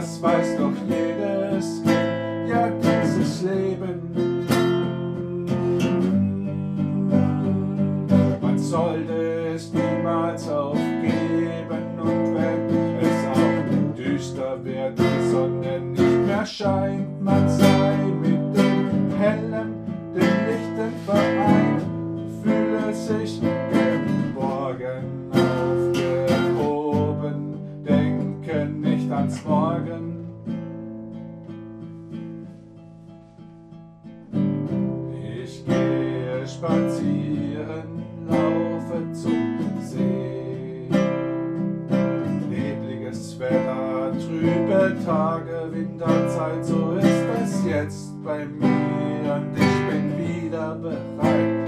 das weiß doch jedes Kind, ja dieses Leben. Man sollte es niemals aufgeben. Und wenn es auch düster wird, die Sonne nicht mehr scheint, man sei mit dem hellen, dem lichten vereint, fühle sich spazieren, laufe zum See. Nebliges Wetter, trübe Tage, Winterzeit, so ist es jetzt bei mir und ich bin wieder bereit.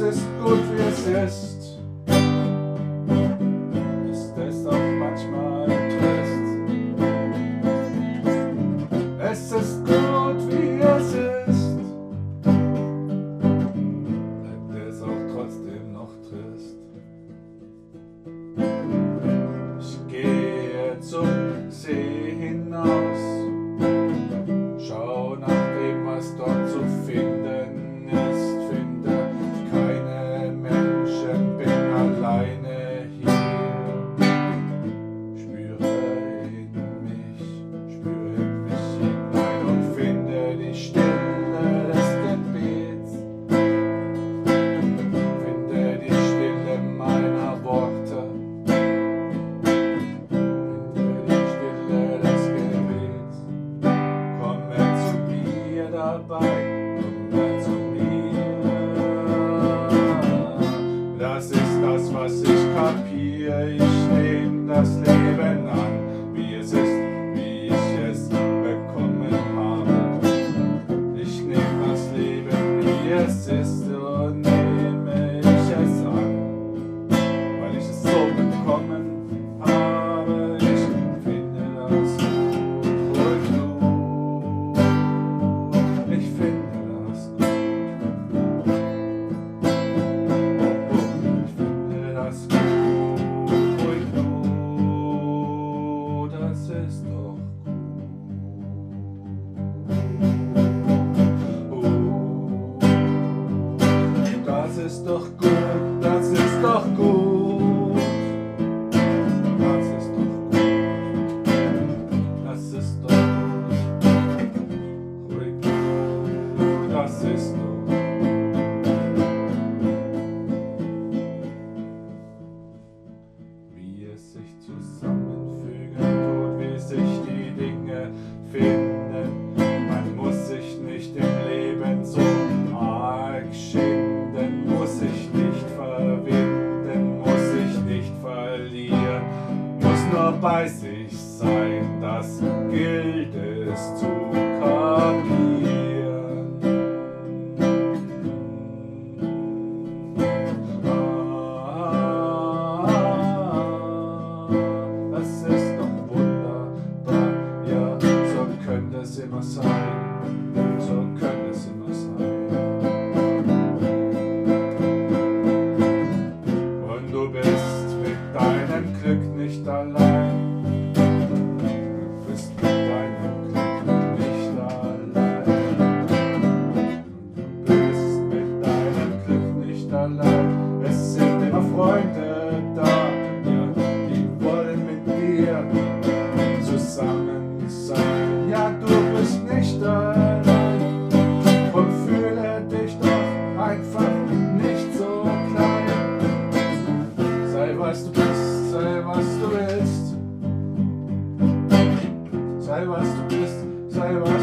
Exodus, go. Doch gut, Bye. sei was du willst. Sei was du bist, sei was